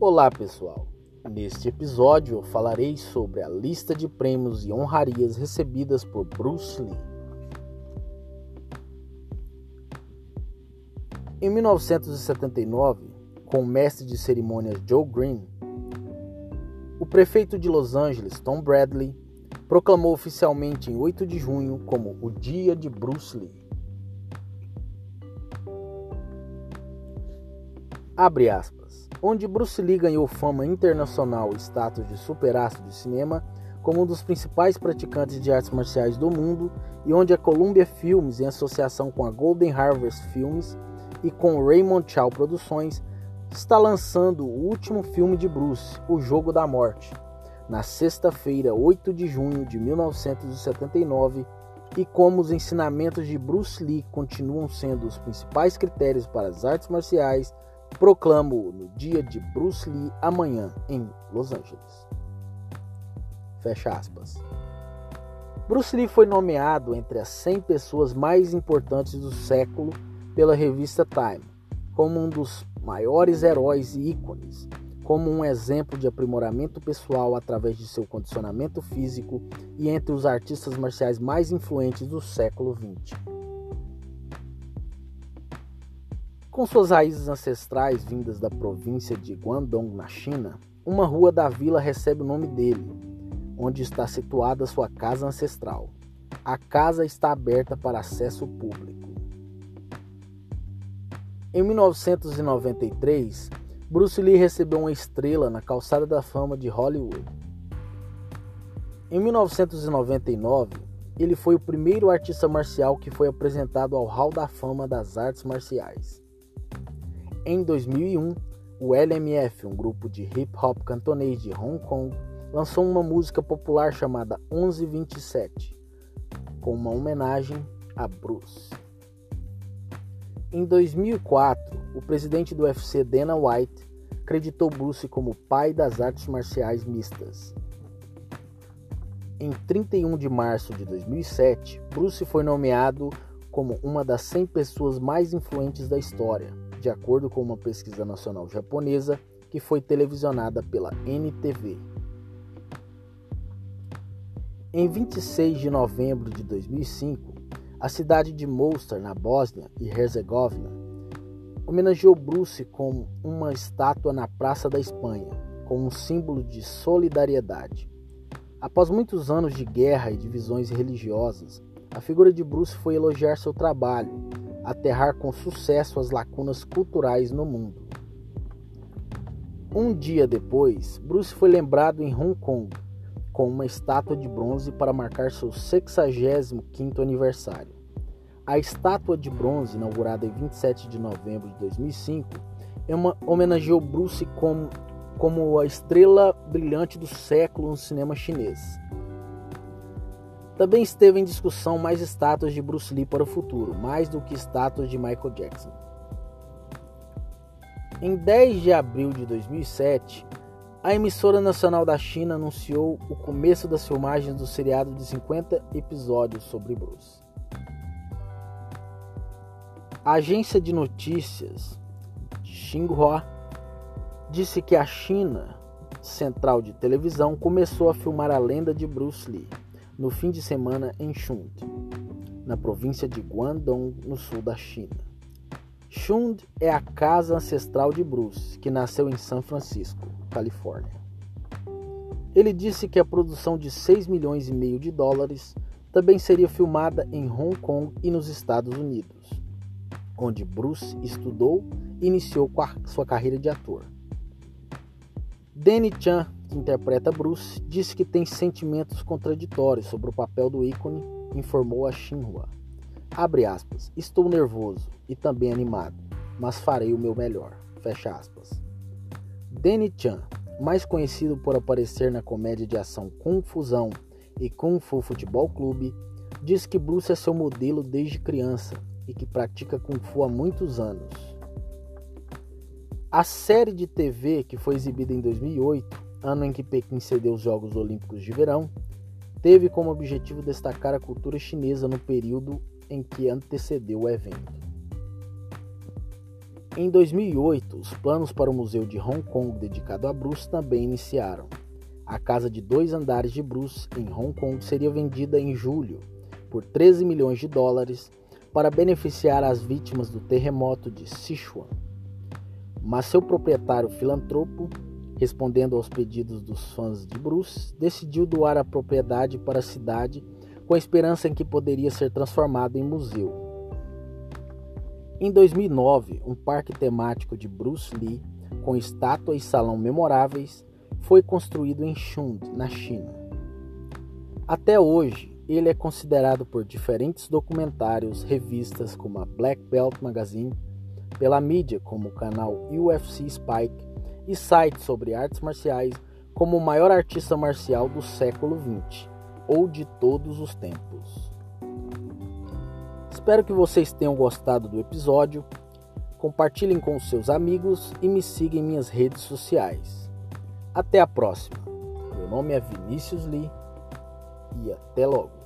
Olá pessoal, neste episódio eu falarei sobre a lista de prêmios e honrarias recebidas por Bruce Lee. Em 1979, com o mestre de cerimônias Joe Green, o prefeito de Los Angeles, Tom Bradley, proclamou oficialmente em 8 de junho como o Dia de Bruce Lee. Abre aspas. Onde Bruce Lee ganhou fama internacional e status de superastro de cinema como um dos principais praticantes de artes marciais do mundo e onde a Columbia Films, em associação com a Golden Harvest Films e com Raymond Chow Produções, está lançando o último filme de Bruce, O Jogo da Morte, na sexta-feira, 8 de junho de 1979, e como os ensinamentos de Bruce Lee continuam sendo os principais critérios para as artes marciais proclamo no dia de Bruce Lee amanhã em Los Angeles. Fecha aspas. Bruce Lee foi nomeado entre as 100 pessoas mais importantes do século pela revista Time, como um dos maiores heróis e ícones, como um exemplo de aprimoramento pessoal através de seu condicionamento físico e entre os artistas marciais mais influentes do século XX. Com suas raízes ancestrais vindas da província de Guangdong, na China, uma rua da vila recebe o nome dele, onde está situada sua casa ancestral. A casa está aberta para acesso público. Em 1993, Bruce Lee recebeu uma estrela na Calçada da Fama de Hollywood. Em 1999, ele foi o primeiro artista marcial que foi apresentado ao Hall da Fama das Artes Marciais. Em 2001, o LMF, um grupo de hip hop cantonês de Hong Kong, lançou uma música popular chamada 1127, com uma homenagem a Bruce. Em 2004, o presidente do UFC, Dana White, acreditou Bruce como pai das artes marciais mistas. Em 31 de março de 2007, Bruce foi nomeado como uma das 100 pessoas mais influentes da história de acordo com uma pesquisa nacional japonesa que foi televisionada pela NTV. Em 26 de novembro de 2005, a cidade de Mostar, na Bósnia e Herzegovina, homenageou Bruce com uma estátua na Praça da Espanha, como um símbolo de solidariedade. Após muitos anos de guerra e divisões religiosas, a figura de Bruce foi elogiar seu trabalho aterrar com sucesso as lacunas culturais no mundo. Um dia depois, Bruce foi lembrado em Hong Kong com uma estátua de bronze para marcar seu 65º aniversário. A estátua de bronze, inaugurada em 27 de novembro de 2005, é homenageou Bruce como, como a estrela brilhante do século no cinema chinês. Também esteve em discussão mais estátuas de Bruce Lee para o futuro, mais do que estátuas de Michael Jackson. Em 10 de abril de 2007, a emissora nacional da China anunciou o começo das filmagens do seriado de 50 episódios sobre Bruce. A agência de notícias Xinhua disse que a China Central de Televisão começou a filmar a lenda de Bruce Lee no fim de semana em Shund, na província de Guangdong, no sul da China. Shund é a casa ancestral de Bruce, que nasceu em São Francisco, Califórnia. Ele disse que a produção de 6 milhões e meio de dólares também seria filmada em Hong Kong e nos Estados Unidos, onde Bruce estudou e iniciou sua carreira de ator. Danny Chan que interpreta Bruce, disse que tem sentimentos contraditórios sobre o papel do ícone, informou a Xinhua. Abre aspas, estou nervoso e também animado, mas farei o meu melhor. Fecha aspas. Danny Chan, mais conhecido por aparecer na comédia de ação Kung Fusão e Kung Fu Futebol Clube, diz que Bruce é seu modelo desde criança e que pratica Kung Fu há muitos anos. A série de TV, que foi exibida em 2008, ano em que Pequim cedeu os Jogos Olímpicos de Verão, teve como objetivo destacar a cultura chinesa no período em que antecedeu o evento. Em 2008, os planos para o Museu de Hong Kong dedicado a Bruce também iniciaram. A casa de dois andares de Bruce em Hong Kong seria vendida em julho por 13 milhões de dólares para beneficiar as vítimas do terremoto de Sichuan. Mas seu proprietário filantropo, respondendo aos pedidos dos fãs de Bruce, decidiu doar a propriedade para a cidade com a esperança em que poderia ser transformado em museu. Em 2009, um parque temático de Bruce Lee, com estátua e salão memoráveis, foi construído em Chund, na China. Até hoje, ele é considerado por diferentes documentários, revistas como a Black Belt Magazine, pela mídia como o canal UFC Spike e sites sobre artes marciais como o maior artista marcial do século XX ou de todos os tempos. Espero que vocês tenham gostado do episódio. Compartilhem com seus amigos e me sigam em minhas redes sociais. Até a próxima. Meu nome é Vinícius Lee e até logo.